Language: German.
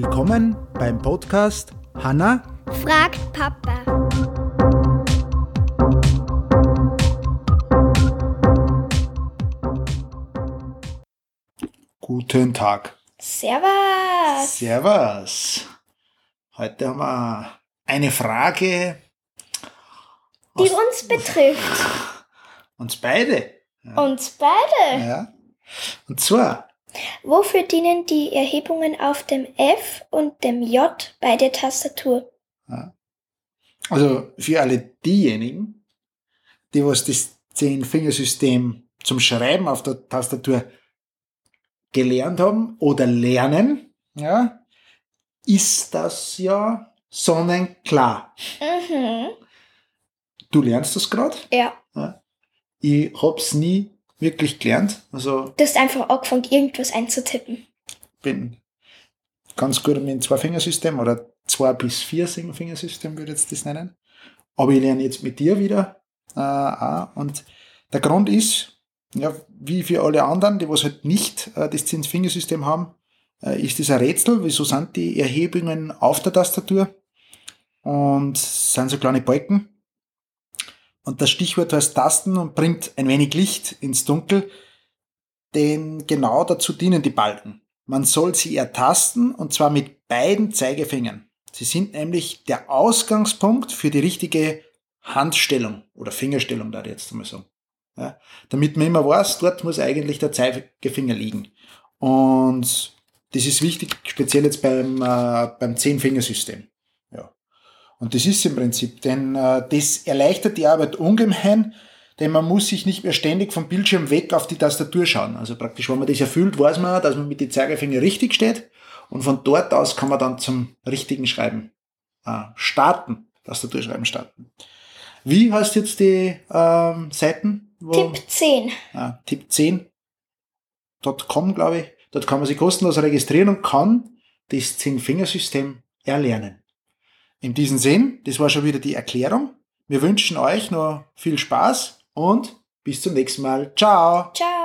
Willkommen beim Podcast Hanna fragt Papa. Guten Tag. Servus. Servus. Heute haben wir eine Frage. Die uns betrifft. Uns beide. Ja. Uns beide. Ja. Und zwar. Wofür dienen die Erhebungen auf dem F und dem J bei der Tastatur? Ja. Also für alle diejenigen, die was das Zehn-Fingersystem zum Schreiben auf der Tastatur gelernt haben oder lernen, ja, ist das ja sonnenklar. Mhm. Du lernst das gerade? Ja. ja. Ich hab's nie wirklich gelernt. Also du hast einfach angefangen, irgendwas einzutippen. Bin ganz gut mit dem Zwei-Fingersystem oder zwei bis vier Fingersystem würde ich jetzt das nennen. Aber ich lerne jetzt mit dir wieder äh, auch. Und der Grund ist, ja, wie für alle anderen, die was halt nicht äh, das Zehn-Fingersystem haben, äh, ist das ein Rätsel. Wieso sind die Erhebungen auf der Tastatur? Und sind so kleine Balken. Und das Stichwort heißt Tasten und bringt ein wenig Licht ins Dunkel, denn genau dazu dienen die Balken. Man soll sie ertasten und zwar mit beiden Zeigefingern. Sie sind nämlich der Ausgangspunkt für die richtige Handstellung oder Fingerstellung, da jetzt mal sagen. Ja, damit man immer weiß, dort muss eigentlich der Zeigefinger liegen. Und das ist wichtig, speziell jetzt beim, äh, beim Zehn-Fingersystem. Und das ist im Prinzip, denn äh, das erleichtert die Arbeit ungemein, denn man muss sich nicht mehr ständig vom Bildschirm weg auf die Tastatur schauen. Also praktisch, wenn man das erfüllt, weiß man, dass man mit den Zeigefinger richtig steht und von dort aus kann man dann zum richtigen Schreiben äh, starten, Tastaturschreiben starten. Wie heißt jetzt die ähm, Seiten? Wo, Tipp 10. Ah, Tipp 10.com, glaube ich. Dort kann man sich kostenlos registrieren und kann das Zehn-Fingersystem erlernen. In diesem Sinn, das war schon wieder die Erklärung. Wir wünschen euch noch viel Spaß und bis zum nächsten Mal. Ciao. Ciao.